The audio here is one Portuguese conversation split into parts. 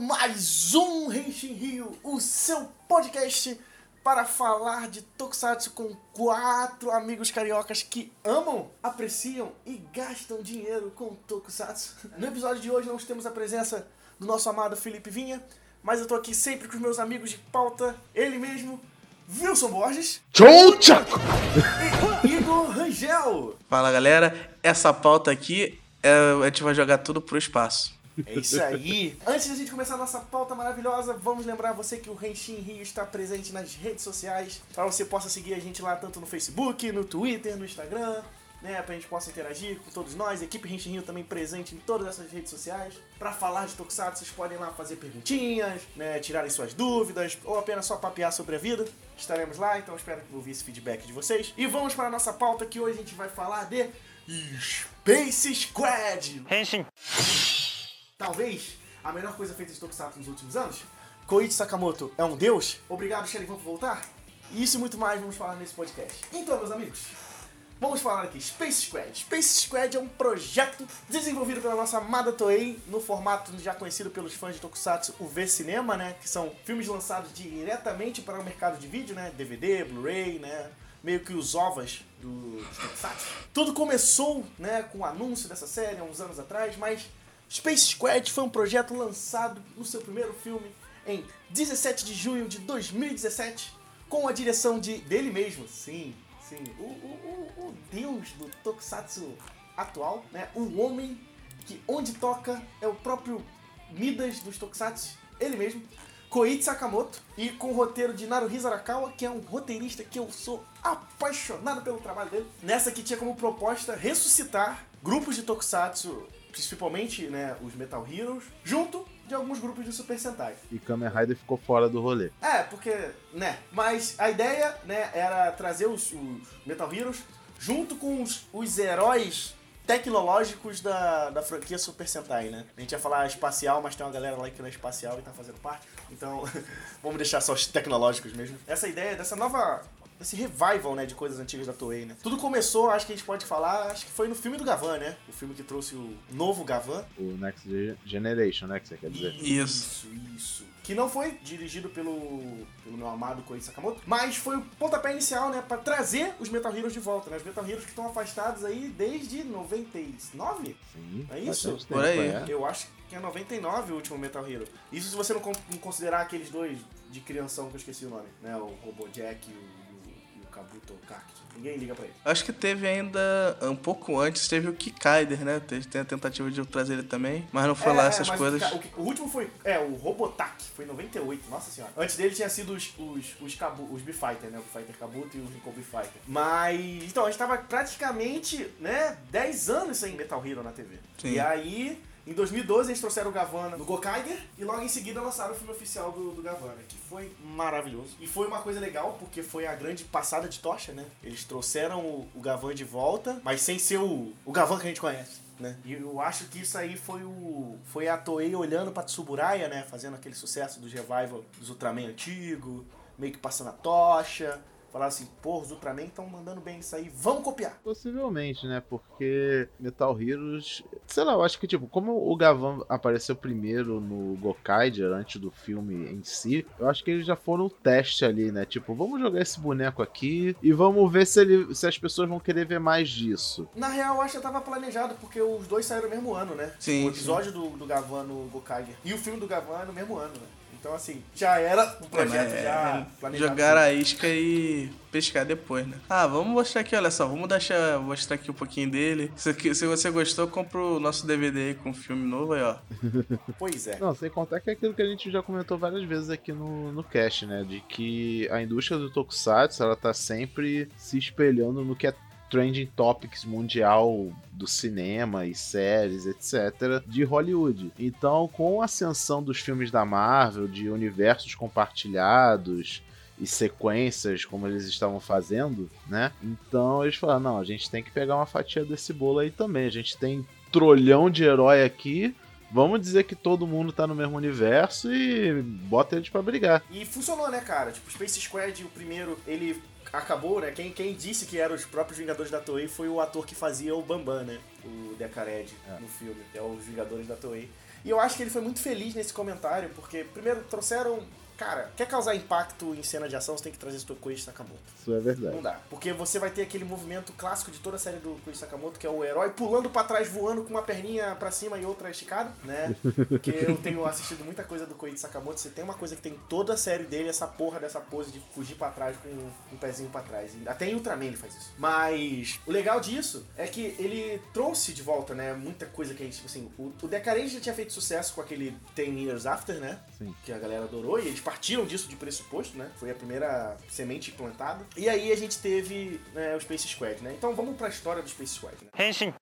mais um Henshin Rio, o seu podcast para falar de Tokusatsu com quatro amigos cariocas que amam, apreciam e gastam dinheiro com Tokusatsu. No episódio de hoje nós temos a presença do nosso amado Felipe Vinha, mas eu tô aqui sempre com os meus amigos de pauta, ele mesmo, Wilson Borges Tchau, e Igor Rangel. Fala galera, essa pauta aqui é, a gente vai jogar tudo pro espaço. É isso aí. Antes de a gente começar a nossa pauta maravilhosa, vamos lembrar você que o Renshin Rio está presente nas redes sociais, para você possa seguir a gente lá tanto no Facebook, no Twitter, no Instagram, né, pra gente possa interagir com todos nós. A equipe Renshin Rio também presente em todas essas redes sociais. Para falar de Tokusatsu, vocês podem lá fazer perguntinhas, né, tirarem suas dúvidas, ou apenas só papear sobre a vida. Estaremos lá, então espero que ouvir esse feedback de vocês. E vamos para a nossa pauta que hoje a gente vai falar de Space Squad. Henshin. Talvez a melhor coisa feita de Tokusatsu nos últimos anos. Koichi Sakamoto é um deus. Obrigado, Sherifan, por voltar. Isso e muito mais vamos falar nesse podcast. Então, meus amigos, vamos falar aqui. Space Squad. Space Squad é um projeto desenvolvido pela nossa amada Toei no formato já conhecido pelos fãs de Tokusatsu, o V-Cinema, né? Que são filmes lançados diretamente para o mercado de vídeo, né? DVD, Blu-ray, né? Meio que os ovas do, Tokusatsu. Tudo começou, né, com o anúncio dessa série há uns anos atrás, mas Space Squad foi um projeto lançado no seu primeiro filme em 17 de junho de 2017, com a direção de dele mesmo, sim, sim, o, o, o, o deus do Tokusatsu atual, né? O homem que onde toca é o próprio Midas dos Tokusatsu, ele mesmo, Koichi Sakamoto, e com o roteiro de Naruhisa Arakawa, que é um roteirista que eu sou apaixonado pelo trabalho dele. Nessa que tinha como proposta ressuscitar grupos de Tokusatsu principalmente né, os Metal Heroes, junto de alguns grupos de Super Sentai. E Kamen Rider ficou fora do rolê. É, porque, né, mas a ideia, né, era trazer os, os Metal Heroes junto com os, os heróis tecnológicos da, da franquia Super Sentai, né? A gente ia falar espacial, mas tem uma galera lá que não é espacial e tá fazendo parte. Então, vamos deixar só os tecnológicos mesmo. Essa ideia dessa nova esse revival, né, de coisas antigas da Toei, né? Tudo começou, acho que a gente pode falar, acho que foi no filme do Gavan, né? O filme que trouxe o novo Gavan. O Next Generation, né, que você quer dizer? Isso. Isso, isso. Que não foi dirigido pelo, pelo meu amado Koichi Sakamoto, mas foi o pontapé inicial, né, pra trazer os Metal Heroes de volta, né? Os Metal Heroes que estão afastados aí desde 99? Sim. É isso? bastante Por aí. é. Eu acho que é 99 o último Metal Hero. Isso se você não, con- não considerar aqueles dois de crianção que eu esqueci o nome, né? O Robojack e o, e o, e o Kabuto Cactus. Ninguém liga pra ele. Acho que teve ainda um pouco antes, teve o Kikaider, né? Tem a tentativa de trazer ele também, mas não foi lá essas coisas. O, o último foi. É, o Robotac, foi em 98, nossa senhora. Antes dele tinha sido os, os, os, Kabu, os B-Fighter, né? O B-Fighter Kabuto e o Rico B-Fighter. Mas. Então, a gente tava praticamente, né? 10 anos sem Metal Hero na TV. Sim. E aí. Em 2012 eles trouxeram o Gavana no Gokaiger e logo em seguida lançaram o filme oficial do, do Gavana, que foi maravilhoso. E foi uma coisa legal porque foi a grande passada de tocha, né? Eles trouxeram o, o Gavan de volta, mas sem ser o, o Gavan que a gente conhece. Né? E eu acho que isso aí foi o foi a Toei olhando pra Tsuburaya, né, fazendo aquele sucesso dos revival dos Ultraman antigo, meio que passando a tocha, falar assim, pô, os Ultraman estão mandando bem isso aí, vamos copiar. Possivelmente, né? Porque Metal Heroes. Sei lá, eu acho que, tipo, como o Gavan apareceu primeiro no Gokaider antes do filme em si, eu acho que eles já foram o teste ali, né? Tipo, vamos jogar esse boneco aqui e vamos ver se, ele, se as pessoas vão querer ver mais disso. Na real, eu acho que tava planejado, porque os dois saíram no mesmo ano, né? Sim, O episódio do, do Gavan no Gokaiger e o filme do Gavan no mesmo ano, né? Então, assim, já era um projeto É, já planejado. jogar a isca e pescar depois, né? Ah, vamos mostrar aqui, olha só, vamos deixar, mostrar aqui um pouquinho dele. Se, se você gostou, compra o nosso DVD aí com o filme novo aí, ó. Pois é. Não, sem contar que é aquilo que a gente já comentou várias vezes aqui no, no cast, né? De que a indústria do Tokusatsu, ela tá sempre se espelhando no que é trending topics mundial do cinema e séries, etc., de Hollywood. Então, com a ascensão dos filmes da Marvel, de universos compartilhados e sequências como eles estavam fazendo, né? Então eles falaram, não, a gente tem que pegar uma fatia desse bolo aí também. A gente tem trolhão de herói aqui, Vamos dizer que todo mundo tá no mesmo universo e bota eles pra brigar. E funcionou, né, cara? Tipo, Space Squad, o primeiro, ele acabou, né? Quem, quem disse que eram os próprios Vingadores da Toei foi o ator que fazia o Bambam, né? O Decared É. no filme, que é os Vingadores da Toei. E eu acho que ele foi muito feliz nesse comentário, porque, primeiro, trouxeram Cara, quer causar impacto em cena de ação, você tem que trazer o Koichi Sakamoto. Isso é verdade. Não dá. Porque você vai ter aquele movimento clássico de toda a série do Koichi Sakamoto, que é o herói pulando para trás, voando com uma perninha para cima e outra esticada, né? Porque eu tenho assistido muita coisa do Koichi Sakamoto. Você tem uma coisa que tem toda a série dele, essa porra dessa pose de fugir para trás com um pezinho para trás. Até em Ultraman ele faz isso. Mas o legal disso é que ele trouxe de volta, né? Muita coisa que a gente, tipo assim, o, o Decarense já tinha feito sucesso com aquele Ten Years After, né? Sim. Que a galera adorou e eles partiram disso de pressuposto, né? Foi a primeira semente plantada. E aí a gente teve né, o Space Squad, né? Então vamos para a história do Space Squad, né? Henshin.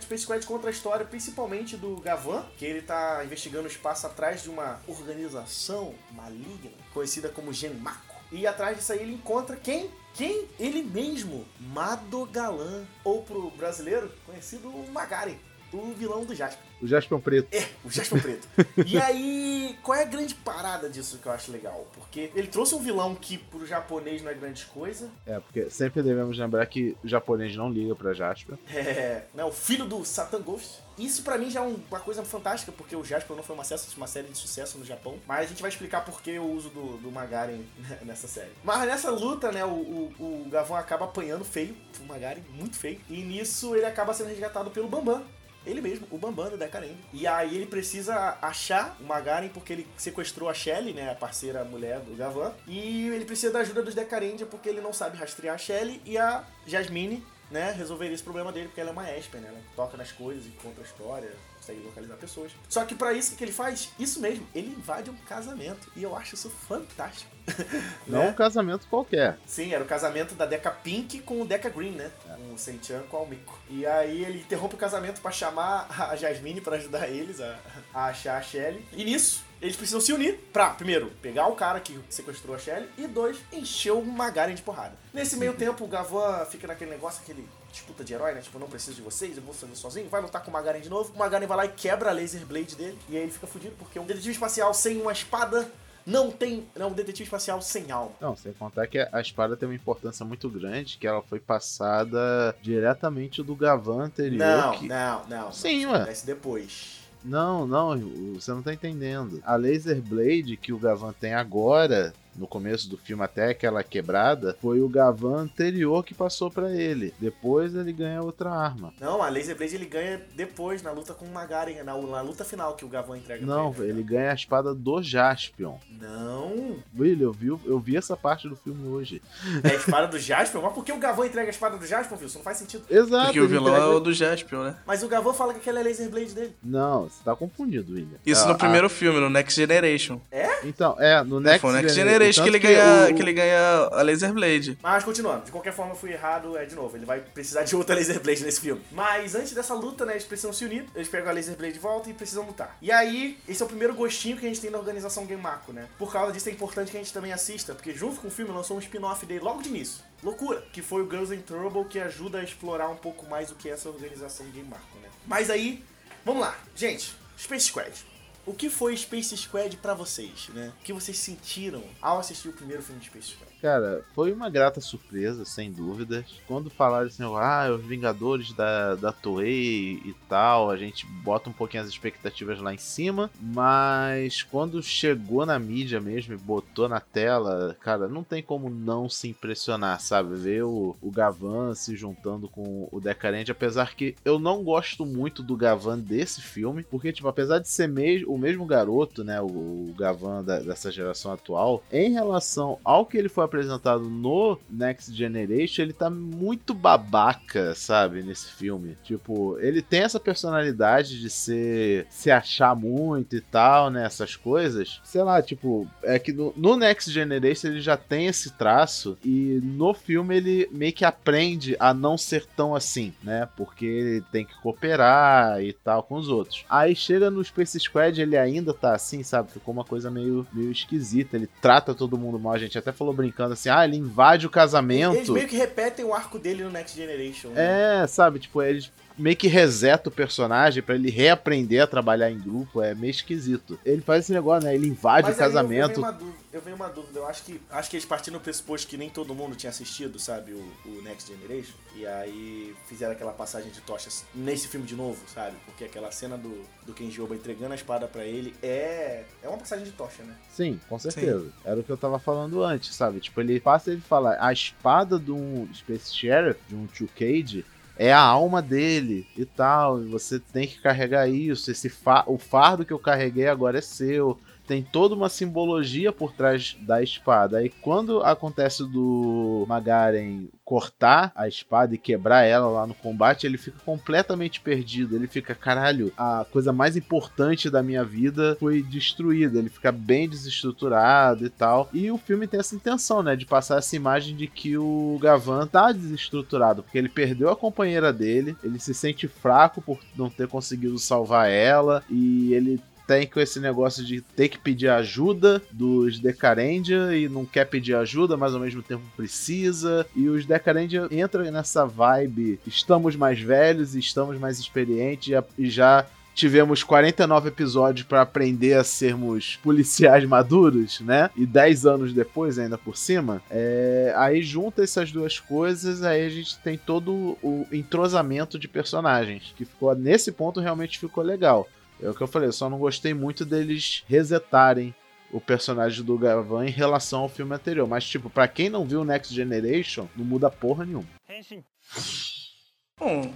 Space Squad conta a história principalmente do Gavan, que ele tá investigando o espaço atrás de uma organização maligna conhecida como Genmako. E atrás disso aí ele encontra quem? Quem? Ele mesmo, Madogalan, ou pro brasileiro, conhecido Magari, o vilão do Jasper. O Jasper Preto. É, o Jasper Preto. e aí, qual é a grande parada disso que eu acho legal? Porque ele trouxe um vilão que pro japonês não é grande coisa. É, porque sempre devemos lembrar que o japonês não liga pra Jasper. É, né, o filho do Satan Ghost. Isso para mim já é uma coisa fantástica, porque o Jasper não foi uma, uma série de sucesso no Japão. Mas a gente vai explicar por que o uso do, do Magaren nessa série. Mas nessa luta, né, o, o, o Gavão acaba apanhando feio, o Magaren, muito feio. E nisso ele acaba sendo resgatado pelo Bambam, ele mesmo, o Bambam do Decarengue. E aí ele precisa achar o Magaren porque ele sequestrou a Shelly, né, a parceira mulher do Gavan. E ele precisa da ajuda dos Decarendia porque ele não sabe rastrear a Shelly e a Jasmine, né, resolveria esse problema dele porque ela é uma Esper, né, ela toca nas coisas e conta a história, consegue localizar pessoas. Só que para isso, o que ele faz? Isso mesmo, ele invade um casamento. E eu acho isso fantástico. Não né? um casamento qualquer. Sim, era o casamento da Deca Pink com o Deca Green, né? É. O Senchan com o Almiko. E aí ele interrompe o casamento para chamar a Jasmine para ajudar eles a, a achar a Shelly. E nisso, eles precisam se unir pra, primeiro, pegar o cara que sequestrou a Shelly e, dois, encher o Magaren de porrada. Nesse meio tempo, o Gavan fica naquele negócio, aquele disputa de herói, né? Tipo, não preciso de vocês, eu vou fazer sozinho. Vai lutar com o Magaren de novo. O Magaren vai lá e quebra a laser blade dele. E aí ele fica fudido, porque um detetive espacial sem uma espada não tem. Não, um detetive espacial sem alma. Não, sem contar que a espada tem uma importância muito grande, que ela foi passada diretamente do Gavan anterior. Não, que... não, não. Sim, ué. Acontece depois. Não, não, você não tá entendendo. A Laser Blade que o Gavan tem agora no começo do filme até aquela quebrada, foi o Gavan anterior que passou para ele. Depois ele ganha outra arma. Não, a Laser Blade ele ganha depois, na luta com o Magaren, na, na luta final que o Gavan entrega Não, ele, ele ganha a espada do Jaspion. Não. William, eu vi, eu vi essa parte do filme hoje. É a espada do Jaspion? Mas por que o Gavan entrega a espada do Jaspion, viu? Isso não faz sentido. Exato. Porque o vilão entrega... é o do Jaspion, né? Mas o Gavan fala que aquela é a Laser Blade dele. Não, você tá confundido, William. Isso a, no primeiro a... filme, no Next Generation. É? Então, é, no Next, Next Generation que ele ganha que ele ganha a Laser Blade. Mas continuando, de qualquer forma eu fui errado, é de novo, ele vai precisar de outra Laser Blade nesse filme. Mas antes dessa luta, né, eles precisam se unir, eles pegam a Laser Blade de volta e precisam lutar. E aí, esse é o primeiro gostinho que a gente tem da organização Genmako, né? Por causa disso é importante que a gente também assista, porque junto com o filme lançou um spin-off dele logo de início. Loucura! Que foi o Girls in Trouble, que ajuda a explorar um pouco mais o que é essa organização Genmako, né? Mas aí, vamos lá. Gente, Space Squad. O que foi Space Squad para vocês, né? O que vocês sentiram ao assistir o primeiro filme de Space Squad? Cara, foi uma grata surpresa, sem dúvidas. Quando falaram assim, ah, os Vingadores da, da Toei e tal, a gente bota um pouquinho as expectativas lá em cima, mas quando chegou na mídia mesmo e botou na tela, cara, não tem como não se impressionar, sabe? Ver o, o Gavan se juntando com o Decarente, apesar que eu não gosto muito do Gavan desse filme, porque, tipo, apesar de ser o mesmo garoto, né, o, o Gavan da, dessa geração atual, em relação ao que ele foi apresentado no Next Generation, ele tá muito babaca, sabe, nesse filme. Tipo, ele tem essa personalidade de ser se achar muito e tal, né, essas coisas. Sei lá, tipo, é que no, no Next Generation ele já tem esse traço e no filme ele meio que aprende a não ser tão assim, né? Porque ele tem que cooperar e tal com os outros. Aí chega no Space Squad, ele ainda tá assim, sabe? Ficou uma coisa meio, meio esquisita. Ele trata todo mundo mal. A gente até falou brincando brincando assim, ah, ele invade o casamento. Eles meio que repetem o arco dele no Next Generation. Né? É, sabe, tipo, eles meio que reseta o personagem para ele reaprender a trabalhar em grupo, é meio esquisito. Ele faz esse negócio, né? Ele invade Mas o casamento. Eu, venho uma dúvida, eu acho que acho que eles partiram no pressuposto que nem todo mundo tinha assistido, sabe, o, o, Next Generation, e aí fizeram aquela passagem de tochas nesse filme de novo, sabe? Porque aquela cena do, do Kenji Oba entregando a espada para ele é é uma passagem de tocha, né? Sim, com certeza. Sim. Era o que eu tava falando antes, sabe? Tipo, ele passa ele fala, a espada de um Space Sheriff, de um Two Cage, é a alma dele e tal. E você tem que carregar isso. Esse fa o fardo que eu carreguei agora é seu tem toda uma simbologia por trás da espada. E quando acontece do Magaren cortar a espada e quebrar ela lá no combate, ele fica completamente perdido. Ele fica, caralho, a coisa mais importante da minha vida foi destruída. Ele fica bem desestruturado e tal. E o filme tem essa intenção, né, de passar essa imagem de que o Gavan tá desestruturado, porque ele perdeu a companheira dele, ele se sente fraco por não ter conseguido salvar ela e ele tem com esse negócio de ter que pedir ajuda dos Decarendia e não quer pedir ajuda, mas ao mesmo tempo precisa. E os Decarendia entram nessa vibe: estamos mais velhos estamos mais experientes e já tivemos 49 episódios para aprender a sermos policiais maduros, né? E 10 anos depois, ainda por cima. É... Aí junta essas duas coisas, aí a gente tem todo o entrosamento de personagens, que ficou nesse ponto realmente ficou legal. É o que eu falei, eu só não gostei muito deles resetarem o personagem do Gavan em relação ao filme anterior. Mas, tipo, para quem não viu Next Generation, não muda porra nenhuma. Bom,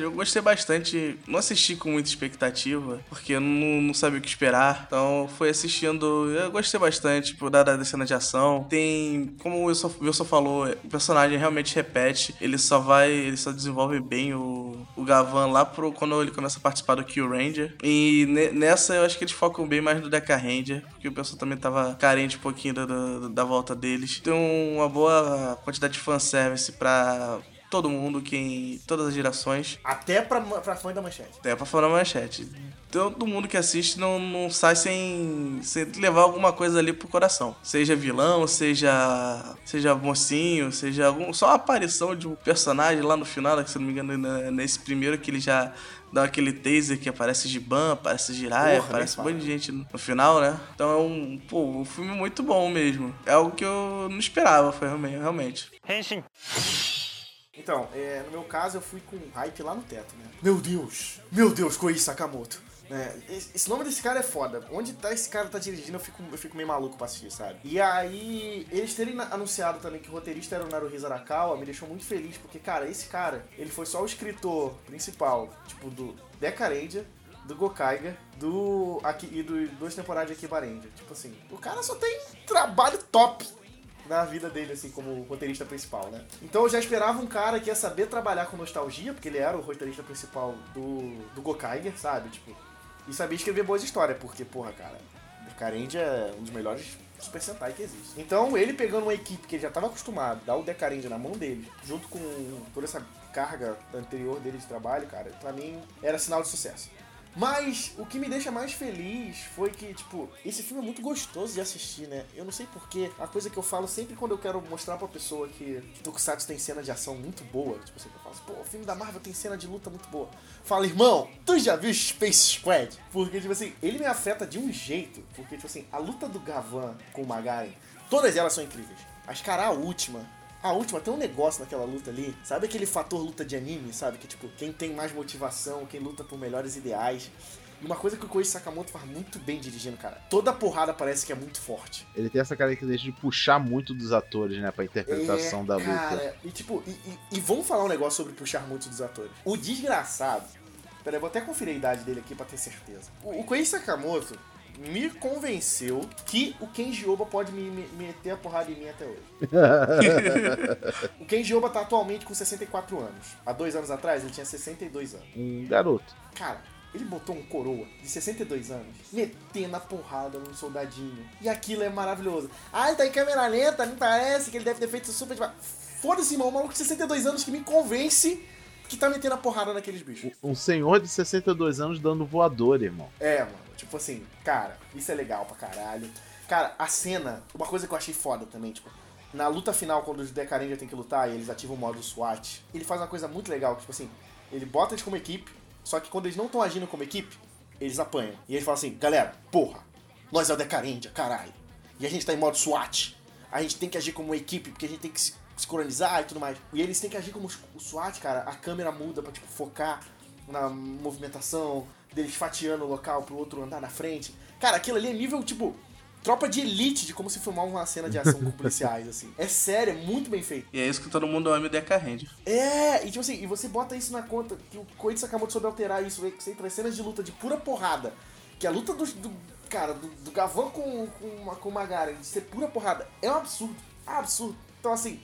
eu gostei bastante. Não assisti com muita expectativa, porque eu não, não sabia o que esperar. Então fui assistindo. Eu gostei bastante, tipo, da, da cena de ação. Tem. Como o Wilson, falou, o personagem realmente repete. Ele só vai. Ele só desenvolve bem o, o Gavan lá pro, quando ele começa a participar do Kill Ranger. E ne, nessa eu acho que eles focam bem mais no Deca Ranger, porque o pessoal também tava carente um pouquinho da, da, da volta deles. Tem uma boa quantidade de fanservice pra todo mundo, quem. todas as gerações. Até pra, pra fã da manchete. Até pra fã da manchete. Todo mundo que assiste não, não sai sem, sem levar alguma coisa ali pro coração. Seja vilão, seja. seja mocinho, seja algum. Só a aparição de um personagem lá no final, se não me engano, nesse primeiro que ele já dá aquele taser que aparece Giban, aparece Jiraiya, aparece um monte de gente no final, né? Então é um, pô, um filme muito bom mesmo. É algo que eu não esperava, foi realmente. Henshin. Então, é, no meu caso eu fui com hype lá no teto, né? Meu Deus! Meu Deus, Koichi Sakamoto! É, esse nome desse cara é foda. Onde tá esse cara tá dirigindo, eu fico, eu fico meio maluco pra assistir, sabe? E aí, eles terem anunciado também que o roteirista era o Naruhisa Arakawa me deixou muito feliz, porque, cara, esse cara, ele foi só o escritor principal, tipo, do Decarendia, do Gokaiga, do aqui, e do duas temporadas de Akibarendia. Tipo assim, o cara só tem trabalho top na vida dele, assim, como roteirista principal, né? Então eu já esperava um cara que ia saber trabalhar com nostalgia, porque ele era o roteirista principal do, do Gokaiger, sabe? Tipo, e sabia escrever boas histórias, porque, porra, cara, o Karendia é um dos melhores Super Sentai que existe. Então, ele pegando uma equipe que ele já estava acostumado, dar o Decarendia na mão dele, junto com toda essa carga anterior dele de trabalho, cara, pra mim era sinal de sucesso. Mas o que me deixa mais feliz foi que, tipo, esse filme é muito gostoso de assistir, né? Eu não sei porquê. A coisa que eu falo sempre quando eu quero mostrar pra pessoa que Tokusatsu tem cena de ação muito boa, tipo assim, eu falo pô, o filme da Marvel tem cena de luta muito boa. Fala, irmão, tu já viu Space Squad? Porque, tipo assim, ele me afeta de um jeito. Porque, tipo assim, a luta do Gavan com o Magaren, todas elas são incríveis. Mas, cara, a última, a última, tem um negócio naquela luta ali. Sabe aquele fator luta de anime, sabe? Que tipo, quem tem mais motivação, quem luta por melhores ideais. E uma coisa que o Koichi Sakamoto faz muito bem dirigindo, cara. Toda porrada parece que é muito forte. Ele tem essa característica de puxar muito dos atores, né? Pra interpretação é, da luta. Cara, e tipo, e, e, e, vamos falar um negócio sobre puxar muito dos atores. O desgraçado. Peraí, vou até conferir a idade dele aqui pra ter certeza. O, o Koichi Sakamoto, me convenceu que o Kenji Oba pode me, me, meter a porrada em mim até hoje. o Kenji Oba tá atualmente com 64 anos. Há dois anos atrás ele tinha 62 anos. Um garoto. Cara, ele botou um coroa de 62 anos, metendo a porrada num soldadinho. E aquilo é maravilhoso. Ah, ele tá em câmera lenta, me parece que ele deve ter feito super. Foda-se, irmão, um maluco de 62 anos que me convence que tá metendo a porrada naqueles bichos. Um senhor de 62 anos dando voador, irmão. É, mano. Tipo assim, cara, isso é legal pra caralho. Cara, a cena, uma coisa que eu achei foda também, tipo, na luta final, quando os Decarendia tem que lutar e eles ativam o modo SWAT, ele faz uma coisa muito legal, tipo assim, ele bota eles como equipe, só que quando eles não estão agindo como equipe, eles apanham. E ele fala assim, galera, porra, nós é o Decarendia, caralho. E a gente tá em modo SWAT. A gente tem que agir como equipe, porque a gente tem que se sincronizar e tudo mais. E eles têm que agir como o SWAT, cara. A câmera muda pra, tipo, focar na movimentação, deles fatiando o local pro outro andar na frente. Cara, aquilo ali é nível, tipo, tropa de elite de como se filmar uma cena de ação com policiais, assim. É sério, é muito bem feito. E é isso que todo mundo ama o Deca Ranger. É, e tipo assim, e você bota isso na conta, que o Koichi Sakamoto soube alterar isso, que você traz cenas de luta de pura porrada. Que a luta do, do cara, do, do Gavan com, com, com o Magaren, de ser pura porrada, é um absurdo. É um absurdo. Então assim,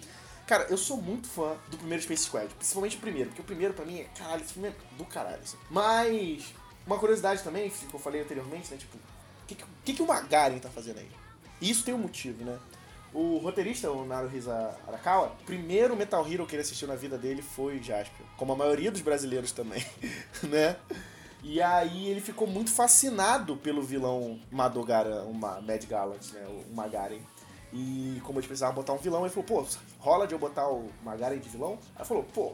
cara, eu sou muito fã do primeiro Space Squad, principalmente o primeiro, porque o primeiro pra mim é, caralho, esse filme é do caralho, assim. Mas, uma curiosidade também, que eu falei anteriormente, né, tipo, o que, que, que o Magaren tá fazendo aí? Isso tem um motivo, né? O roteirista, o Naruhisa Arakawa, o primeiro Metal Hero que ele assistiu na vida dele foi Jasper. Como a maioria dos brasileiros também, né? E aí ele ficou muito fascinado pelo vilão Madogara, uma Mad Gallant, né? O Magaren. E como eles precisavam botar um vilão, ele falou, pô, rola de eu botar o Magaren de vilão? Aí falou, pô,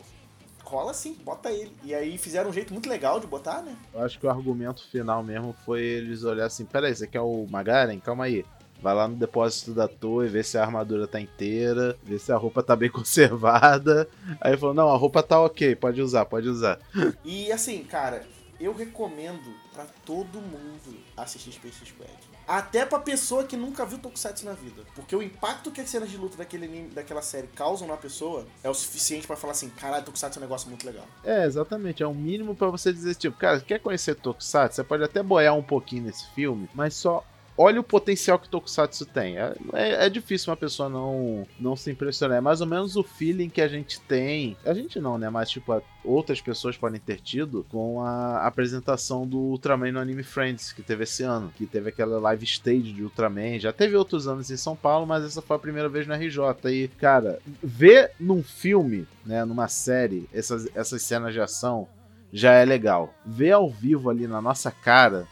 rola sim, bota ele. E aí fizeram um jeito muito legal de botar, né? Eu acho que o argumento final mesmo foi eles olhar assim, peraí, você quer o Magaren? Calma aí. Vai lá no depósito da torre, vê se a armadura tá inteira, vê se a roupa tá bem conservada. Aí falou, não, a roupa tá ok, pode usar, pode usar. E assim, cara, eu recomendo para todo mundo assistir Space Squad. Até pra pessoa que nunca viu Tokusatsu na vida. Porque o impacto que as cenas de luta daquele anime, daquela série causam na pessoa é o suficiente para falar assim, caralho, Tokusatsu é um negócio muito legal. É, exatamente. É o mínimo para você dizer, tipo, cara, quer conhecer Tokusatsu? Você pode até boiar um pouquinho nesse filme, mas só olha o potencial que Tokusatsu tem. É, é, é, difícil uma pessoa não, não se impressionar. É mais ou menos o feeling que a gente tem. A gente não, né? Mas, tipo, outras pessoas podem ter tido com a apresentação do Ultraman no Anime Friends, que teve esse ano. Que teve aquela live stage de Ultraman. Já teve outros anos em São Paulo, mas essa foi a primeira vez no RJ. E, cara, ver num filme, né? Numa série, essas, essas cenas de ação já é legal. Ver ao vivo ali na nossa cara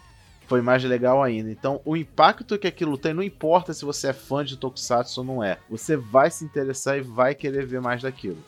foi mais legal ainda. Então, o impacto que aquilo tem, não importa se você é fã de Tokusatsu ou não é, você vai se interessar e vai querer ver mais daquilo.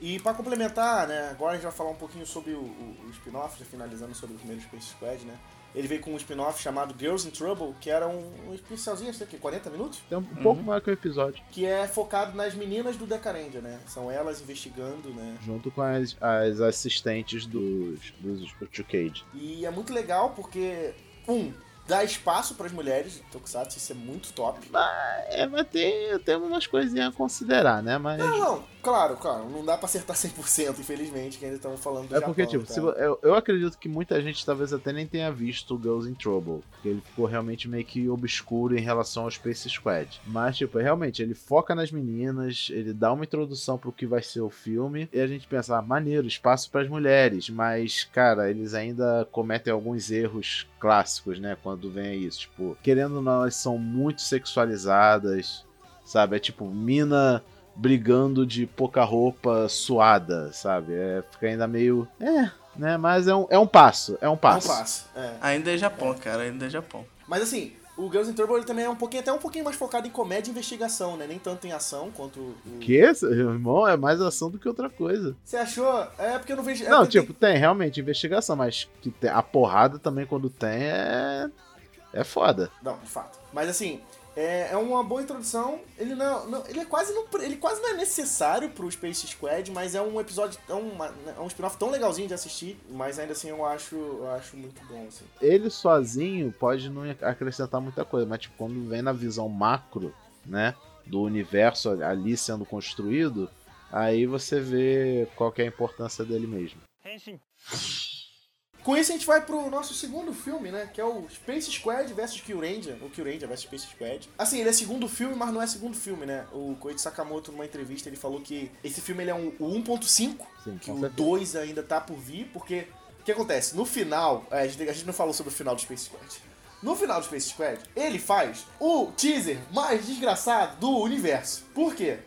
E para complementar, né, agora a gente vai falar um pouquinho sobre o, o, o spin-off, já finalizando sobre o primeiro Space Squad, né? Ele veio com um spin-off chamado Girls in Trouble, que era um, um especialzinho, sei que 40 minutos? É um, um pouco maior que o episódio. Que é focado nas meninas do Decarendia, né? São elas investigando, né? Junto com as, as assistentes dos, dos, Cage. E é muito legal porque, um, dá espaço para as mulheres Tokusatsu, isso é muito top. Mas, é, mas tem, tem umas coisinhas a considerar, né? Mas... Não, não, claro, claro, não dá para acertar 100%, infelizmente, que ainda estamos falando do É porque, Japão, tipo, se, eu, eu acredito que muita gente talvez até nem tenha visto Girls in Trouble, porque ele ficou realmente meio que obscuro em relação ao Space Squad. Mas, tipo, realmente, ele foca nas meninas, ele dá uma introdução pro que vai ser o filme, e a gente pensa, ah, maneiro, espaço para as mulheres, mas, cara, eles ainda cometem alguns erros clássicos, né? Quando vem isso. Tipo, querendo ou não, elas são muito sexualizadas, sabe? É tipo, mina brigando de pouca roupa suada, sabe? É, fica ainda meio. É, né? Mas é um, é um passo. É um passo. É um passo. É. Ainda é Japão, é. cara, ainda é Japão. Mas assim, o Girls in Trouble ele também é um pouquinho, até um pouquinho mais focado em comédia e investigação, né? Nem tanto em ação quanto o. Que? Irmão, é mais ação do que outra coisa. Você achou? É porque eu não vejo. É não, tipo, tem... tem realmente investigação, mas que tem... a porrada também quando tem é. É foda. Não, de fato. Mas assim, é, é uma boa introdução. Ele não, não, ele é quase não, ele quase não é necessário pro Space Squad, mas é um episódio, é, uma, é um spin-off tão legalzinho de assistir, mas ainda assim eu acho, eu acho muito bom. Assim. Ele sozinho pode não acrescentar muita coisa, mas tipo, quando vem na visão macro, né, do universo ali sendo construído, aí você vê qual é a importância dele mesmo. Henshin. Com isso a gente vai pro nosso segundo filme, né? Que é o Space Squad vs Kyuranger, ou Kyuranger vs Space Squad. Assim, ele é segundo filme, mas não é segundo filme, né? O Koichi Sakamoto, numa entrevista, ele falou que esse filme ele é um, o 1.5, que o 2 ainda tá por vir, porque o que acontece? No final, é, a gente, a gente não falou sobre o final do Space Squad. No final do Space Squad, ele faz o teaser mais desgraçado do universo. Por quê?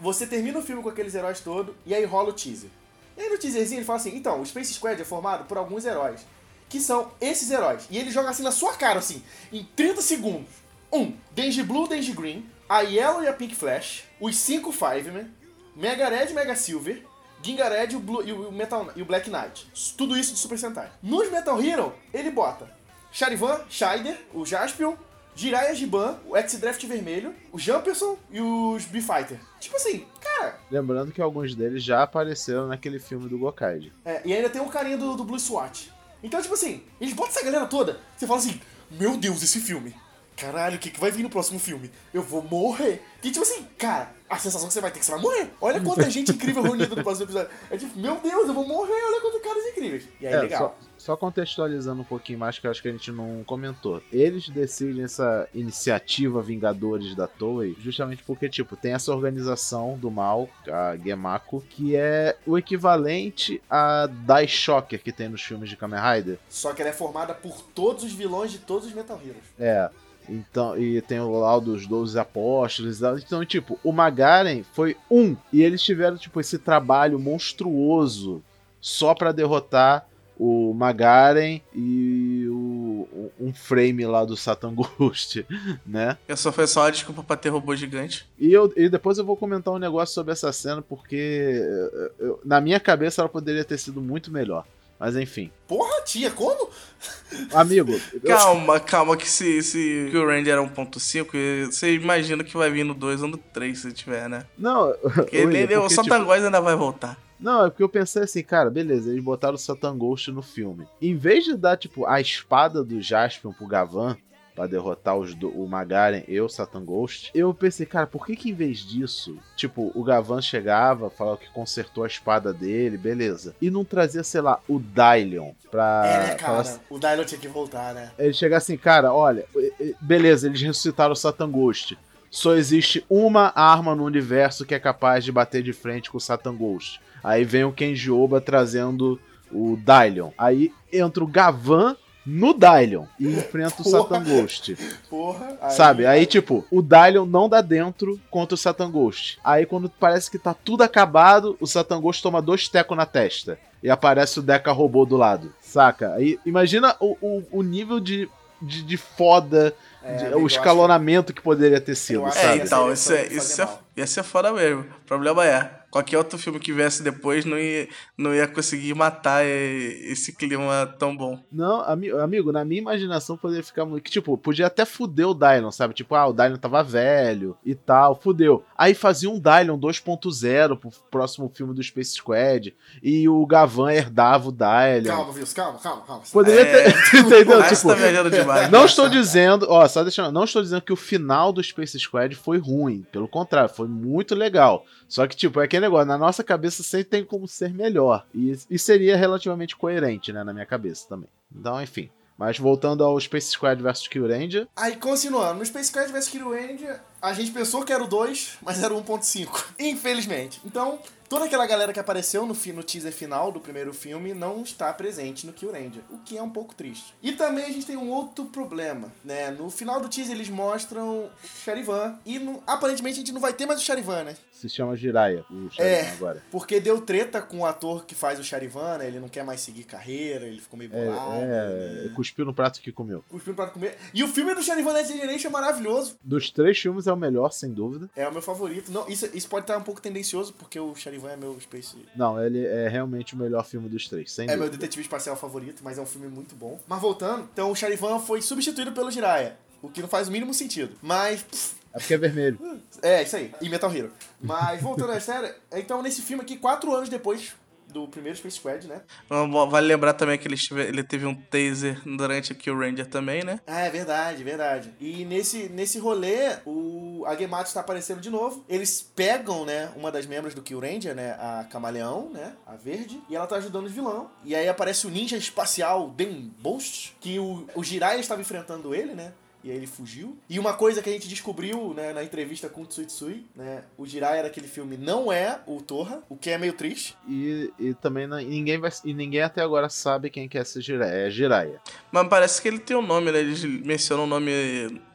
Você termina o filme com aqueles heróis todos e aí rola o teaser. E aí no teaserzinho ele fala assim: então, o Space Squad é formado por alguns heróis, que são esses heróis. E ele joga assim na sua cara, assim, em 30 segundos. Um, Denji Blue, Denji Green, a Yellow e a Pink Flash, os cinco Fivemen, Mega Red Mega Silver, Ginga Red e o, Blue, e o, Metal, e o Black Knight. Tudo isso de Super Sentai. Nos Metal Hero, ele bota Charivan, Scheider, o Jaspion, Jiraiya Giban, o X-Draft Vermelho, o Jumperson e os B-Fighter. Tipo assim, cara... Lembrando que alguns deles já apareceram naquele filme do Gokaide. É, e ainda tem um carinha do, do Blue SWAT. Então, tipo assim, eles botam essa galera toda, você fala assim, meu Deus, esse filme caralho, o que, que vai vir no próximo filme? Eu vou morrer. E tipo assim, cara, a sensação que você vai ter é que você vai morrer. Olha quanta gente incrível reunida no próximo episódio. É tipo, meu Deus, eu vou morrer, olha quantos caras incríveis. E aí, é, legal. Só, só, contextualizando um pouquinho mais, que eu acho que a gente não comentou. Eles decidem essa iniciativa Vingadores da Toei justamente porque, tipo, tem essa organização do mal, a Gemako, que é o equivalente a Die Shocker que tem nos filmes de Kamen Rider. Só que ela é formada por todos os vilões de todos os Metal Heroes. É. Então, e tem o lá dos 12 apóstolos. Então, tipo, o Magaren foi um. E eles tiveram, tipo, esse trabalho monstruoso só para derrotar o Magaren e o, um frame lá do Satan Ghost, né? Essa foi só uma desculpa pra ter robô gigante. E, eu, e depois eu vou comentar um negócio sobre essa cena, porque eu, na minha cabeça ela poderia ter sido muito melhor. Mas enfim. Porra, tia, como? Amigo. calma, calma, que se, se o Ranger era 1.5, você imagina que vai vir no 2 ou no 3 se tiver, né? Não, porque ele, porque, o Satan tipo... ainda vai voltar. Não, é porque eu pensei assim, cara, beleza, eles botaram o Satan Ghost no filme. Em vez de dar, tipo, a espada do Jaspion pro Gavan, para derrotar os do, o Magaren e o Satan Ghost, eu pensei, cara, por que que em vez disso, tipo, o Gavan chegava, falava que consertou a espada dele, beleza, e não trazia, sei lá, o Dylion pra... É, cara, assim, o Dylion tinha que voltar, né? Ele chegar assim, cara, olha, beleza, eles ressuscitaram o Satan Ghost, só existe uma arma no universo que é capaz de bater de frente com o Satan Ghost. Aí vem o Kenji Oba trazendo o Dylion. Aí entra o Gavan no Dylion e enfrenta o Satan Ghost. Porra. Aí, Sabe? Aí, tipo, o Dylion não dá dentro contra o Satan Ghost. Aí, quando parece que tá tudo acabado, o Satan Ghost toma dois tecos na testa. E aparece o Deca robô do lado. Saca? Aí, imagina o, o, o nível de, de, de foda. É, de, o escalonamento que... que poderia ter sido, sabe? É, então, isso, é, isso é, ia ser foda mesmo. O problema é, qualquer outro filme que viesse depois não ia, não ia conseguir matar esse clima tão bom. Não, amigo, na minha imaginação poderia ficar muito. Tipo, podia até fuder o Dylan, sabe? Tipo, ah, o Dylan tava velho e tal, fudeu. Aí fazia um Dylan 2.0 pro próximo filme do Space Squad e o Gavan herdava o Dylan. Calma, Vils, calma, calma, calma. Poderia é... ter. Entendeu? tipo, tá demais, não estou dizendo, ó, só deixando, não estou dizendo que o final do Space Squad foi ruim. Pelo contrário, foi muito legal. Só que, tipo, é aquele negócio, na nossa cabeça sempre tem como ser melhor. E, e seria relativamente coerente, né, na minha cabeça também. Então, enfim. Mas voltando ao Space Squad vs Kill Ranger. Aí, continuando, no Space Squad vs Kill Ranger, a gente pensou que era o 2, mas era o 1.5. Infelizmente. Então, toda aquela galera que apareceu no, no teaser final do primeiro filme não está presente no Kill Ranger, o que é um pouco triste. E também a gente tem um outro problema, né? No final do teaser eles mostram o Charivan e no, aparentemente a gente não vai ter mais o Charivan, né? Se chama Jiraiya, o Charivan é, agora. porque deu treta com o ator que faz o Charivan, né? Ele não quer mais seguir carreira, ele ficou meio é, bolado. É, é, cuspiu no prato que comeu. Cuspiu no prato que comeu. E o filme do Charivan Next Generation é maravilhoso. Dos três filmes é o melhor, sem dúvida. É o meu favorito. Não, isso, isso pode estar um pouco tendencioso, porque o Charivan é meu Space. Não, ele é realmente o melhor filme dos três, sem É dúvida. meu detetive espacial favorito, mas é um filme muito bom. Mas voltando, então o Charivan foi substituído pelo Jiraiya. O que não faz o mínimo sentido. Mas. Pff, é porque é vermelho. É, isso aí. E Metal Hero. Mas voltando à série, então nesse filme aqui, quatro anos depois do primeiro Space Squad, né? Vale lembrar também que ele, ele teve um taser durante aqui o Ranger também, né? Ah, é verdade, verdade. E nesse, nesse rolê, o Agematsu está aparecendo de novo. Eles pegam, né, uma das membros do Kill Ranger, né, a Camaleão, né, a verde, e ela tá ajudando o vilão. E aí aparece o ninja espacial Den Bost, que o, o Jiraiya estava enfrentando ele, né? E aí ele fugiu. E uma coisa que a gente descobriu né, na entrevista com o Tsuitsui, né, o Jiraiya daquele filme não é o Torra, o que é meio triste. E, e também não, ninguém vai, e ninguém até agora sabe quem que é esse Jiraiya, é Jiraiya. Mas parece que ele tem um nome, né? Eles mencionam o nome,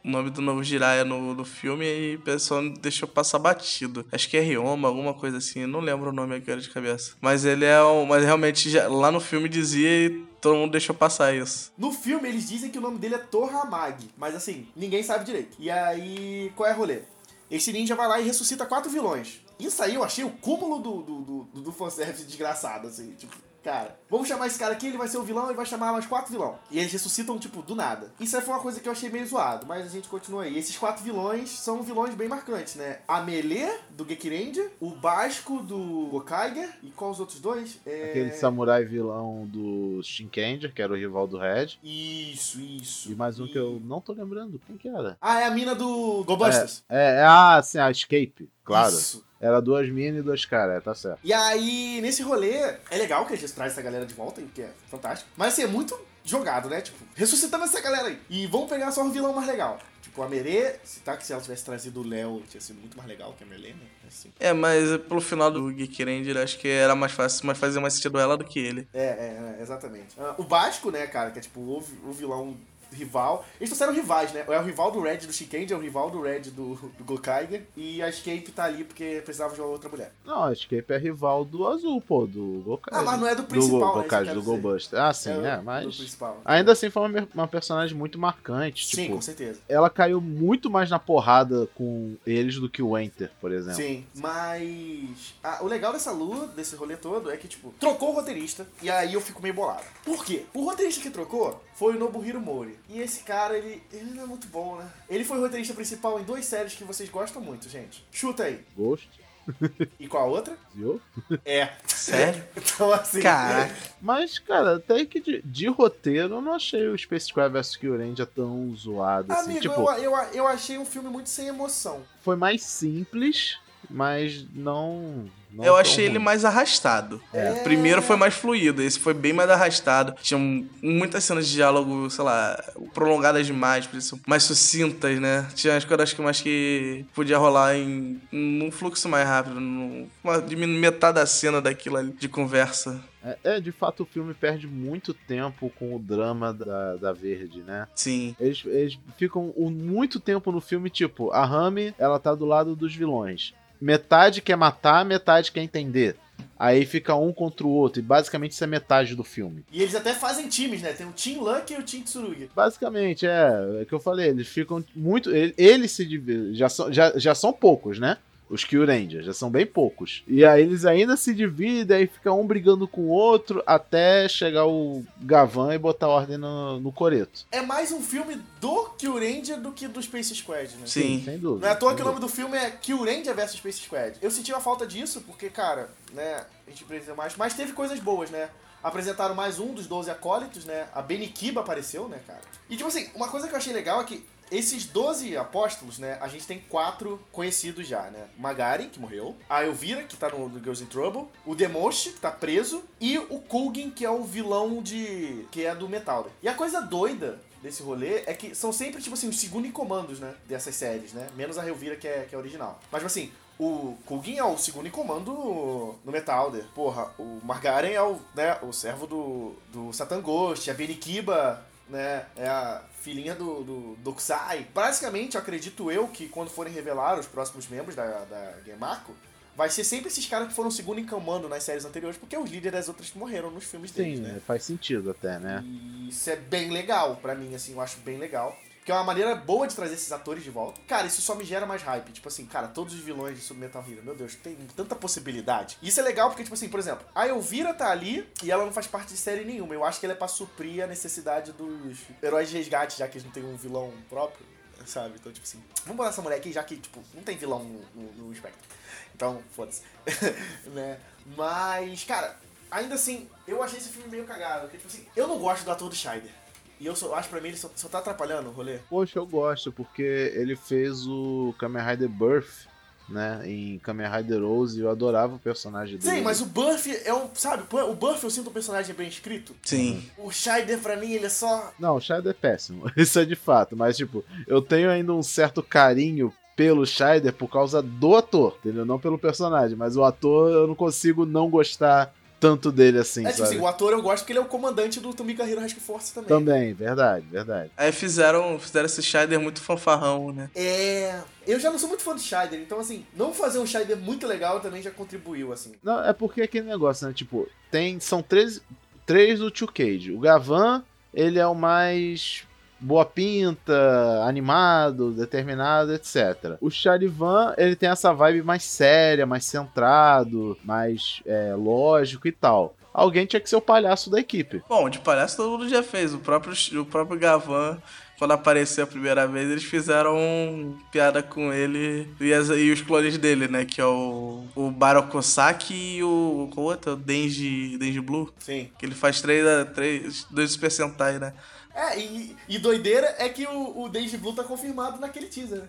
o nome do novo Jiraiya no, no filme e o pessoal deixou passar batido. Acho que é Ryoma, alguma coisa assim, não lembro o nome agora de cabeça. Mas ele é um, mas realmente já, lá no filme dizia todo mundo deixou passar isso. No filme, eles dizem que o nome dele é Torramag, mas assim, ninguém sabe direito. E aí, qual é o rolê? Esse ninja vai lá e ressuscita quatro vilões. Isso aí eu achei o cúmulo do, do, do, do fanservice desgraçado, assim. Tipo, cara, vamos chamar esse cara aqui, ele vai ser o vilão e vai chamar mais quatro vilão. E eles ressuscitam, tipo, do nada. Isso aí foi uma coisa que eu achei meio zoado, mas a gente continua aí. Esses quatro vilões são vilões bem marcantes, né? A Melee, do Gekiranger, o Basco, do Gokaiger, e qual os outros dois? É... Aquele samurai vilão do Shinkenger, que era o rival do Red. Isso, isso. E mais um que eu não tô lembrando. Quem que era? Ah, é a mina do Go Busters. É, é ah, sim, a Escape, claro. Isso. Era duas minas e dois caras, é, tá certo. E aí, nesse rolê, é legal que a gente traz essa galera de volta, que é fantástico. Mas assim, é muito jogado, né? Tipo, ressuscitando essa galera aí. E vamos pegar só um vilão mais legal. Tipo, a Merê, se, tá, que se ela tivesse trazido o Léo, tinha sido muito mais legal que a Merê, né? Assim. É, mas pelo final do Geek Ranger, acho que era mais fácil, mas fazia mais sentido ela do que ele. É, é, é exatamente. Ah, o Basco, né, cara, que é tipo o, o vilão rival. Eles trouxeram rivais, né? É o rival do Red do Shikendi, é o rival do Red do, do Gokaiger. E a Escape tá ali porque precisava de uma outra mulher. Não, a Escape é rival do Azul, pô, do Gokaiger. Ah, mas não é do principal, do né, Gokaiger, isso do que eu quero Goldbuster. Ah, sim, É é, do mas... principal. Ainda assim foi uma, uma personagem muito marcante, Sim, tipo... com certeza. Ela caiu muito mais na porrada com eles do que o Enter, por exemplo. Sim, mas ah, o legal dessa lua, desse rolê todo, é que, tipo, trocou o roteirista, e aí eu fico meio bolado. Por quê? O roteirista que trocou foi o Nobuhiro Mori. E esse cara, ele, ele não é muito bom, né? Ele foi o roteirista principal em duas séries que vocês gostam muito, gente. Chuta aí. Ghost, E qual a outra? viu? É. Sério? Então, assim... Caraca. Mas, cara, até que de, de roteiro eu não achei o Space Crab vs. Kyurendia tão zoado assim. Amigo, tipo, eu, eu, eu achei um filme muito sem emoção. foi mais simples, mas não. Não Eu achei ele ruim. mais arrastado. É. O primeiro foi mais fluido, esse foi bem mais arrastado. Tinha muitas cenas de diálogo, sei lá, prolongadas demais, por isso, mais sucintas, né? Tinha as coisas que mais que podia rolar em num fluxo mais rápido, num, uma, metade da cena daquilo ali de conversa. É, é, de fato, o filme perde muito tempo com o drama da, da Verde, né? Sim. Eles, eles ficam muito tempo no filme, tipo, a Rami, ela tá do lado dos vilões. Metade quer matar, metade quer entender. Aí fica um contra o outro, e basicamente isso é metade do filme. E eles até fazem times, né? Tem o Team Lucky e o Team Tsurugi. Basicamente, é, é que eu falei, eles ficam muito. ele- Eles se dividem. Já são, já, já são poucos, né? Os Kyurangers, já são bem poucos. E aí eles ainda se dividem, aí fica um brigando com o outro, até chegar o Gavan e botar ordem no, no coreto. É mais um filme do Kyuranger do que do Space Squad, né? Sim. sem dúvida. Não é à toa que o nome do filme é Kyuranger vs Space Squad. Eu senti a falta disso porque, cara, né, a gente precisa mais. Mas teve coisas boas, né? Apresentaram mais um dos 12 acólitos, né? A Benikiba apareceu, né, cara? E, tipo assim, uma coisa que eu achei legal é que esses 12 apóstolos, né? A gente tem quatro conhecidos já, né? Magari, que morreu. A Elvira, que tá no, Girls in Trouble. O Demoshi, que tá preso. E o Kulgin, que é o vilão de... Que é do Metal. E a coisa doida desse rolê é que são sempre, tipo assim, os segundo em comandos, né? Dessas séries, né? Menos a Elvira, que é, que é original. Mas, tipo assim... O Kulgin é o segundo em comando no Metalder. Porra, o Margaren é o, né, o servo do, do Satan Ghost. A Benikiba né? É a filhinha do, do Dokusai. Basicamente, eu acredito eu que quando forem revelar os próximos membros da, da Gemarco, vai ser sempre esses caras que foram segundo em comando nas séries anteriores, porque os líderes das outras morreram nos filmes deles, Sim, né? faz sentido até, né? E isso é bem legal, pra mim, assim, eu acho bem legal. Porque é uma maneira boa de trazer esses atores de volta. Cara, isso só me gera mais hype. Tipo assim, cara, todos os vilões de Super Metal Hero, meu Deus, tem tanta possibilidade. Isso é legal porque, tipo assim, por exemplo, a Elvira tá ali e ela não faz parte de série nenhuma. Eu acho que ela é pra suprir a necessidade dos heróis de resgate, já que eles não têm um vilão próprio, sabe? Então, tipo assim, vamos botar essa mulher aqui, já que, tipo, não tem vilão no, no, no Spectre. Então, foda-se. né? Mas, cara, ainda assim, eu achei esse filme meio cagado. Porque, tipo assim, eu não gosto do ator do Scheider. E eu só, acho pra mim ele só, só tá atrapalhando o rolê. Poxa, eu gosto, porque ele fez o Kamen Rider Birth, né? Em Kamen Rider Rose, e eu adorava o personagem dele. Sim, mas o Buff é um. Sabe, o Buff eu sinto um personagem bem escrito. Sim. O Scheider, pra mim, ele é só. Não, o Scheider é péssimo, isso é de fato, mas tipo, eu tenho ainda um certo carinho pelo Scheider por causa do ator, entendeu? Não pelo personagem, mas o ator eu não consigo não gostar tanto dele assim, É tipo sabe? assim, o ator eu gosto porque ele é o comandante do Tomika Hero Rescue Force também. Também, verdade, verdade. Aí fizeram, fizeram esse Scheider muito fanfarrão, né? É. Eu já não sou muito fã do Scheider, então assim, não fazer um Scheider muito legal também já contribuiu, assim. Não, é porque é aquele negócio, né? Tipo, tem. São 13. três do Tio Cage. O Gavan, ele é o mais boa pinta, animado, determinado, etc. O Charivan, ele tem essa vibe mais séria, mais centrado, mais é, lógico e tal. Alguém tinha que ser o palhaço da equipe. Bom, de palhaço todo mundo já fez. O próprio, o próprio Gavan quando apareceu a primeira vez, eles fizeram piada com ele e, as, e os clones dele, né? Que é o, o Barokosaki e o. Qual outro? O Denji, Denji Blue. Sim. Que ele faz três, três, dois Super Sentai, né? É, e, e doideira é que o, o Blue tá confirmado naquele teaser, né?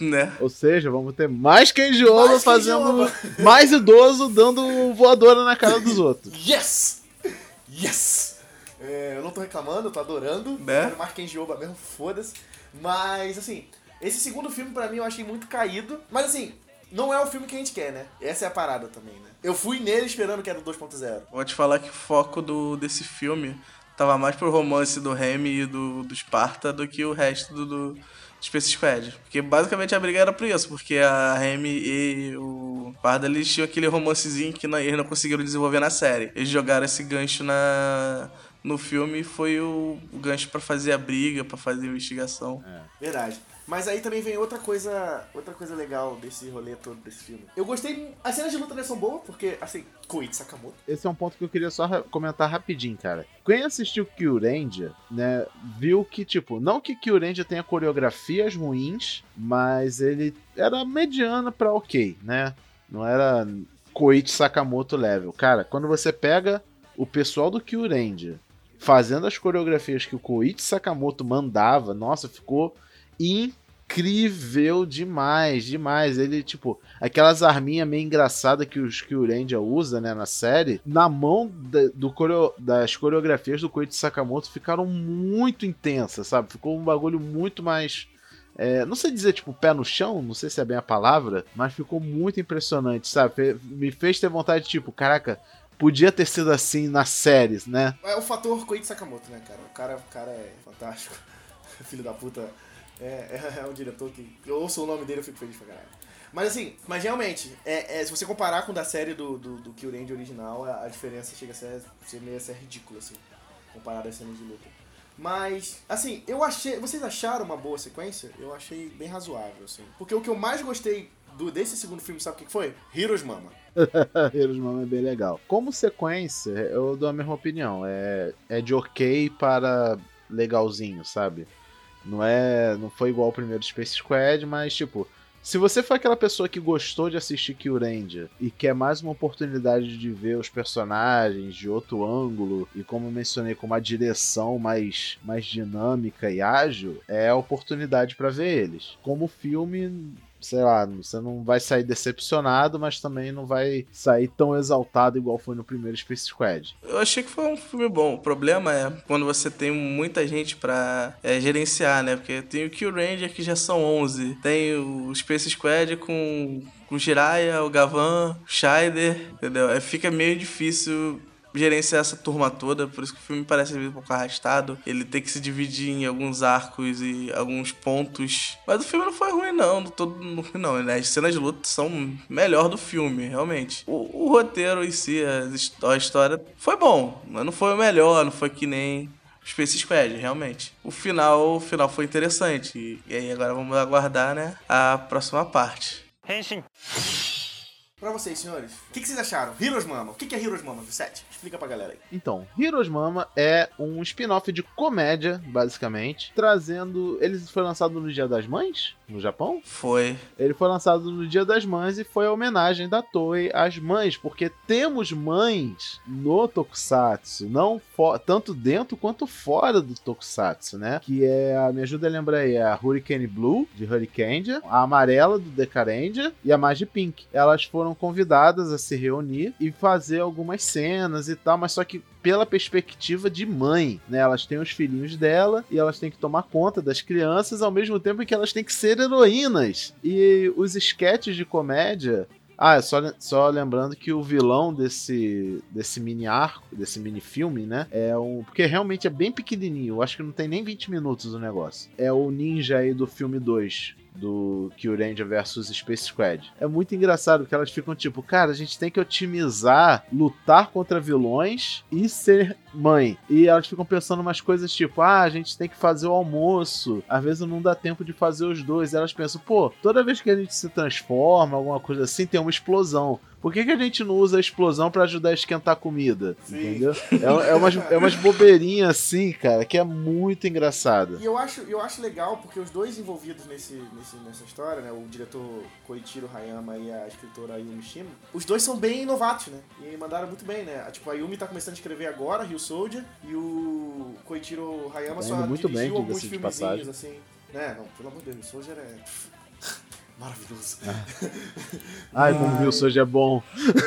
né? Ou seja, vamos ter mais Kenji fazendo mais idoso dando voadora na cara dos outros. Yes! Yes! É, eu não tô reclamando, eu tô adorando. Né? Quero mais Kenji Oba mesmo, foda-se. Mas, assim, esse segundo filme pra mim eu achei muito caído. Mas, assim, não é o filme que a gente quer, né? Essa é a parada também, né? Eu fui nele esperando que era o 2.0. Vou te falar que o foco do, desse filme tava mais pro romance do Remy e do, do Sparta do que o resto do, do Space Squad. Porque basicamente a briga era por isso, porque a Remy e o Sparta eles tinham aquele romancezinho que não, eles não conseguiram desenvolver na série. Eles jogaram esse gancho na no filme foi o, o gancho para fazer a briga, para fazer a investigação. É. Verdade. Mas aí também vem outra coisa, outra coisa legal desse rolê todo desse filme. Eu gostei, as cenas de luta dele são boas, porque, assim, Koichi Sakamoto. Esse é um ponto que eu queria só comentar rapidinho, cara. Quem assistiu Kyurendia, né, viu que, tipo, não que Kyurendia tenha coreografias ruins, mas ele era mediana pra ok, né? Não era Koichi Sakamoto level. Cara, quando você pega o pessoal do Kyurendia fazendo as coreografias que o Koichi Sakamoto mandava, nossa, ficou incrível demais, demais. Ele, tipo, aquelas arminhas meio engraçadas que, os, que o Ranger usa, né, na série, na mão do coreo, das coreografias do Koichi Sakamoto ficaram muito intensas, sabe? Ficou um bagulho muito mais. É, não sei dizer, tipo, pé no chão, não sei se é bem a palavra, mas ficou muito impressionante, sabe? Me fez ter vontade, tipo, caraca, podia ter sido assim nas séries, né? É o fator Koichi Sakamoto, né, cara? O cara, o cara é fantástico. Filho da puta. É, é, é, um diretor que. Eu ouço o nome dele eu fico feliz pra caralho. Mas assim, mas realmente, é, é, se você comparar com da série do, do, do original, a, a, diferença chega a ser, ser meio a ser ridícula, assim, comparado às cenas de luta. Mas, assim, eu achei. Vocês acharam uma boa sequência? Eu achei bem razoável, assim. Porque o que eu mais gostei do, desse segundo filme, sabe o que foi? Heroes Mama. Heroes Mama é bem legal. Como sequência, eu dou a mesma opinião. É, é de ok para legalzinho, sabe? Não é. Não foi igual o primeiro Space Squad, mas tipo. Se você for aquela pessoa que gostou de assistir Ranger e quer mais uma oportunidade de ver os personagens de outro ângulo e como mencionei com uma direção mais, mais dinâmica e ágil, é a oportunidade para ver eles. Como filme sei lá, você não vai sair decepcionado, mas também não vai sair tão exaltado igual foi no primeiro Space Squad. Eu achei que foi um filme bom. O problema é quando você tem muita gente para é, gerenciar, né? Porque tem o Kill Ranger que já são 11, tem o Space Squad com o Jiraiya, o Gavan, o Scheider, entendeu? Aí fica meio difícil gerenciar essa turma toda, por isso que o filme parece um pouco arrastado. Ele tem que se dividir em alguns arcos e alguns pontos. Mas o filme não foi ruim, não, todo no não. Né? As cenas de luta são melhor do filme, realmente. O, o roteiro em si, a, a história, foi bom, mas não foi o melhor, não foi que nem Space Squad, realmente. O final, o final foi interessante. E aí agora vamos aguardar, né, a próxima parte. Henshin. Pra vocês, senhores, o que, que, vocês acharam? Heroes Mama. O que, que é Heroes Mama do 7? Explica pra galera aí. Então, Heroes Mama é um spin-off de comédia, basicamente, trazendo. Ele foi lançado no Dia das Mães, no Japão? Foi. Ele foi lançado no Dia das Mães e foi a homenagem da Toei às mães, porque temos mães no Tokusatsu, não tanto dentro quanto fora do Tokusatsu, né? Que é, a, me ajuda a lembrar aí, é a Hurricane Blue, de Hurricane, a amarela do Decarendia e a Magi Pink. Elas foram foram convidadas a se reunir e fazer algumas cenas e tal, mas só que pela perspectiva de mãe, né? Elas têm os filhinhos dela e elas têm que tomar conta das crianças ao mesmo tempo que elas têm que ser heroínas. E os esquetes de comédia ah, só, só lembrando que o vilão desse, desse mini arco, desse mini filme, né? É um. Porque realmente é bem pequenininho. Eu acho que não tem nem 20 minutos o negócio. É o ninja aí do filme 2 do Kyuranger versus Space Squad. É muito engraçado que elas ficam tipo, cara, a gente tem que otimizar, lutar contra vilões e ser mãe. E elas ficam pensando umas coisas tipo, ah, a gente tem que fazer o almoço. Às vezes não dá tempo de fazer os dois. E elas pensam, pô, toda vez que a gente se transforma, alguma coisa assim, tem uma explosão. Por que, que a gente não usa a explosão para ajudar a esquentar a comida? Sim. Entendeu? É, é, umas, é umas bobeirinhas assim, cara, que é muito engraçado. E eu acho, eu acho legal porque os dois envolvidos nesse, nesse, nessa história, né? O diretor Koichiro Hayama e a escritora Yumi Shima, os dois são bem novatos, né? E mandaram muito bem, né? Tipo, a Yumi tá começando a escrever agora, Rio Soldier, e o Koichiro Hayama tá só muito dirigiu bem, alguns filmezinhos, assim. Né? Não, pelo amor de Deus, Rio Soldier é maravilhoso. Ai, como viu, hoje é bom.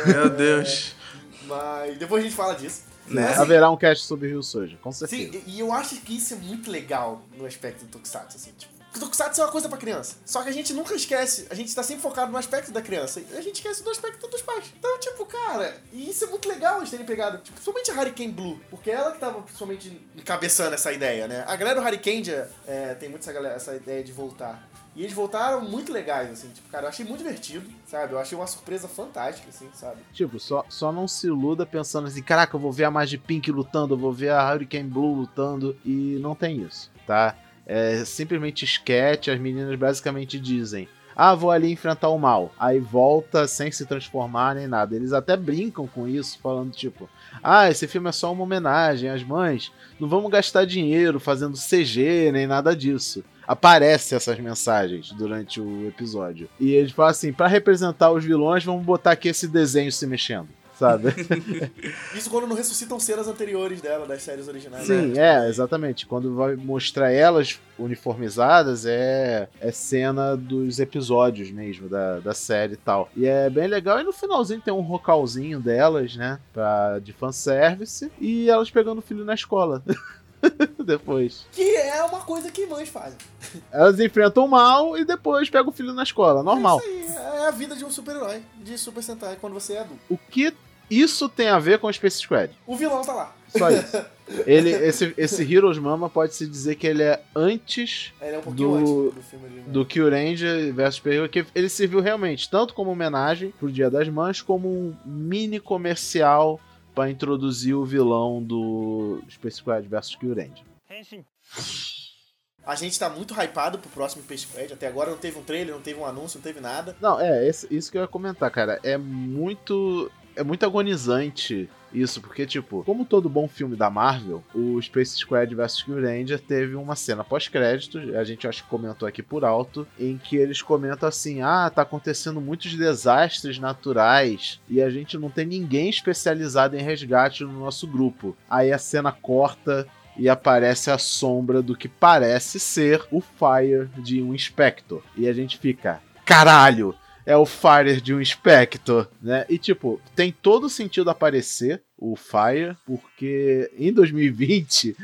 Meu Deus. Mas depois a gente fala disso. Né? Assim, Haverá um cast sobre Rio Soja, com certeza. Sim, e eu acho que isso é muito legal no aspecto do Tokusatsu, assim, tipo. O Tokusatsu é uma coisa pra criança. Só que a gente nunca esquece, a gente tá sempre focado no aspecto da criança. E a gente esquece do aspecto dos pais. Então, tipo, cara, e isso é muito legal eles terem pegado, tipo, principalmente a Hurricane Blue. Porque ela que tava principalmente encabeçando essa ideia, né? A galera do Hurricane já é, tem muito essa, galera, essa ideia de voltar. E eles voltaram muito legais, assim, tipo, cara, eu achei muito divertido, sabe? Eu achei uma surpresa fantástica, assim, sabe? Tipo, só, só não se iluda pensando assim, caraca, eu vou ver a Magic Pink lutando, eu vou ver a Hurricane Blue lutando, e não tem isso, tá? É simplesmente esquete, as meninas basicamente dizem. Ah, vou ali enfrentar o mal. Aí volta sem se transformar nem nada. Eles até brincam com isso, falando tipo: Ah, esse filme é só uma homenagem às mães. Não vamos gastar dinheiro fazendo CG nem nada disso aparece essas mensagens durante o episódio. E eles falam assim: para representar os vilões, vamos botar aqui esse desenho se mexendo. Sabe? Isso quando não ressuscitam cenas anteriores dela, das séries originais. Sim, né? é, exatamente. Quando vai mostrar elas uniformizadas, é, é cena dos episódios mesmo, da, da série e tal. E é bem legal. E no finalzinho tem um rocalzinho delas, né? Pra, de fanservice. E elas pegando o filho na escola. depois. Que é uma coisa que mães fazem. Elas enfrentam o mal e depois pegam o filho na escola, normal. É isso aí, é a vida de um super-herói, de Super Sentai, quando você é adulto. O que isso tem a ver com o Space Squad? O vilão tá lá. Só isso. Ele, esse, esse Heroes Mama pode-se dizer que ele é antes ele é um do, antes do filme de... do Kyuranger vs Super que ele serviu realmente tanto como homenagem pro Dia das Mães, como um mini comercial para introduzir o vilão do Space Squad vs Kyuranger. A gente tá muito hypado pro próximo Space Squad. Até agora não teve um trailer, não teve um anúncio, não teve nada. Não, é, esse, isso que eu ia comentar, cara. É muito. É muito agonizante isso, porque, tipo, como todo bom filme da Marvel, o Space Squad vs Kill Ranger teve uma cena pós-crédito, a gente acho que comentou aqui por alto, em que eles comentam assim: ah, tá acontecendo muitos desastres naturais e a gente não tem ninguém especializado em resgate no nosso grupo. Aí a cena corta e aparece a sombra do que parece ser o Fire de um Inspector. E a gente fica, caralho! É o Fire de um Inspector, né? E tipo, tem todo sentido aparecer o Fire, porque em 2020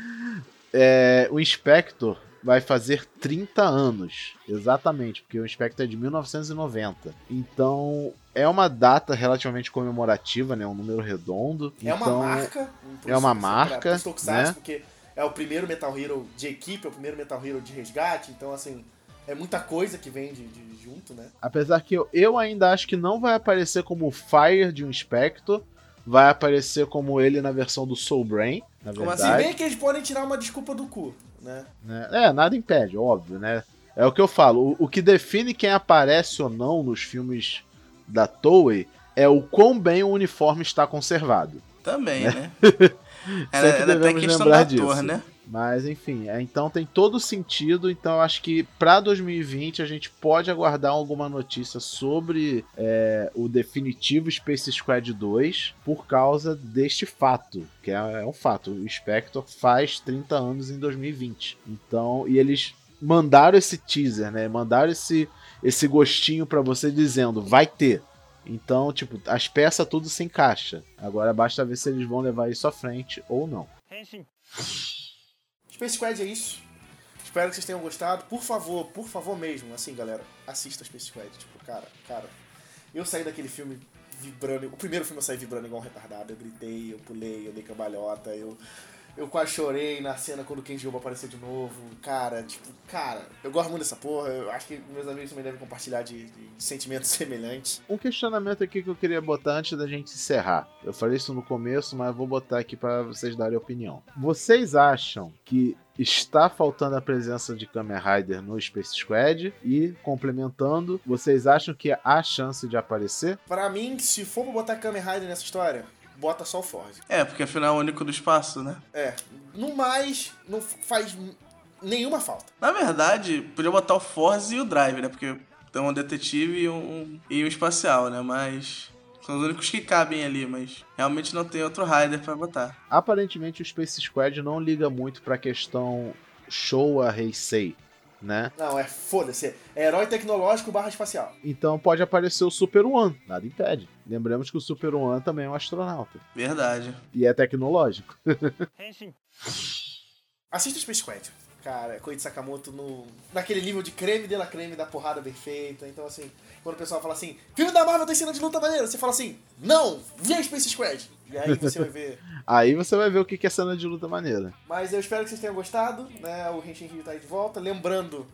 é, o Inspector vai fazer 30 anos. Exatamente, porque o Inspector é de 1990. Então, é uma data relativamente comemorativa, né? Um número redondo. É então, uma marca. É uma marca, né? Porque é o primeiro Metal Hero de equipe, é o primeiro Metal Hero de resgate, então assim, é muita coisa que vem de, de junto, né? Apesar que eu, eu ainda acho que não vai aparecer como o Fire de um Spectre, vai aparecer como ele na versão do Soul Brain, na como verdade. Assim, bem que eles podem tirar uma desculpa do cu, né? É, é nada impede, óbvio, né? É o que eu falo, o, o que define quem aparece ou não nos filmes da Toei é o quão bem o uniforme está conservado. Também, né? né? Era, era até questão do ator, disso. né? Mas enfim, é, então tem todo sentido. Então acho que para 2020 a gente pode aguardar alguma notícia sobre é, o definitivo Space Squad 2 por causa deste fato, que é, é um fato. O Spectre faz 30 anos em 2020. Então, e eles mandaram esse teaser, né? Mandaram esse, esse gostinho para você dizendo, vai ter. Então, tipo, as peças tudo se encaixa. Agora basta ver se eles vão levar isso à frente ou não. Space Squad é isso. Espero que vocês tenham gostado. Por favor, por favor mesmo, assim, galera, assista Space Squad. Tipo, cara, cara, eu saí daquele filme vibrando. O primeiro filme eu saí vibrando igual um retardado. Eu gritei, eu pulei, eu dei cambalhota, eu. Eu quase chorei na cena quando o Kenji Oba apareceu de novo. Cara, tipo, cara, eu gosto muito dessa porra. Eu acho que meus amigos também devem compartilhar de, de, de sentimentos semelhantes. Um questionamento aqui que eu queria botar antes da gente encerrar. Eu falei isso no começo, mas vou botar aqui para vocês darem opinião. Vocês acham que está faltando a presença de Kamen Rider no Space Squad e complementando, vocês acham que há chance de aparecer? Para mim, se for pra botar Kamen Rider nessa história, bota só o Ford. É, porque afinal é o único do espaço, né? É. No mais, não faz nenhuma falta. Na verdade, podia botar o Force e o Drive, né? Porque tem um detetive e um, e um espacial, né? Mas são os únicos que cabem ali, mas realmente não tem outro Rider para botar. Aparentemente o Space Squad não liga muito pra questão Showa Heisei, né? Não, é foda-se. É herói tecnológico barra espacial. Então pode aparecer o Super One, nada impede. Lembramos que o Super One também é um astronauta. Verdade. E é tecnológico. Assista o Space Squad. Cara, Koichi Sakamoto no, naquele nível de creme de la creme da porrada bem feita. Então, assim, quando o pessoal fala assim, filme da Marvel tem cena de luta maneira, você fala assim, não, vê Space Squad. E aí você vai ver. aí você vai ver o que é cena de luta maneira. Mas eu espero que vocês tenham gostado, né? O Henshin Rio tá aí de volta. Lembrando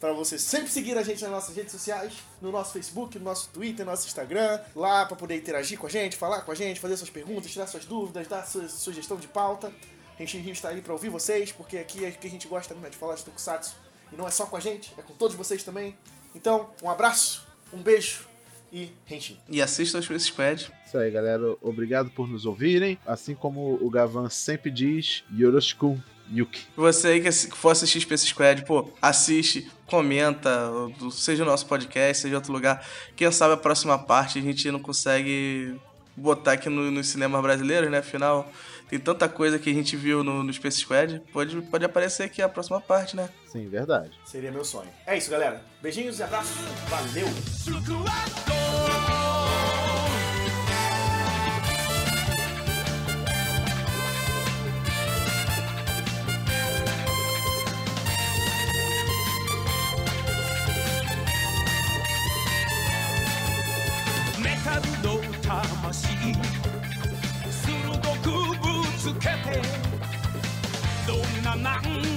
para você sempre seguir a gente nas nossas redes sociais, no nosso Facebook, no nosso Twitter, no nosso Instagram, lá para poder interagir com a gente, falar com a gente, fazer suas perguntas, tirar suas dúvidas, dar sua sugestão de pauta. Henshin Rio está aí para ouvir vocês, porque aqui é que a gente gosta né, de falar de Tokusatsu. E não é só com a gente, é com todos vocês também. Então, um abraço, um beijo e Henshin. E assista o Space Squad. Isso aí, galera. Obrigado por nos ouvirem. Assim como o Gavan sempre diz, Yoroshiku Yuki. Você aí que for assistir Space Squad, pô, assiste, comenta, seja o nosso podcast, seja outro lugar. Quem sabe a próxima parte a gente não consegue botar aqui nos no cinemas brasileiros, né? Afinal, tem tanta coisa que a gente viu no, no Space Squad. Pode, pode aparecer aqui a próxima parte, né? Sim, verdade. Seria meu sonho. É isso, galera. Beijinhos e abraços. Valeu! の魂鋭くぶつけてどんな難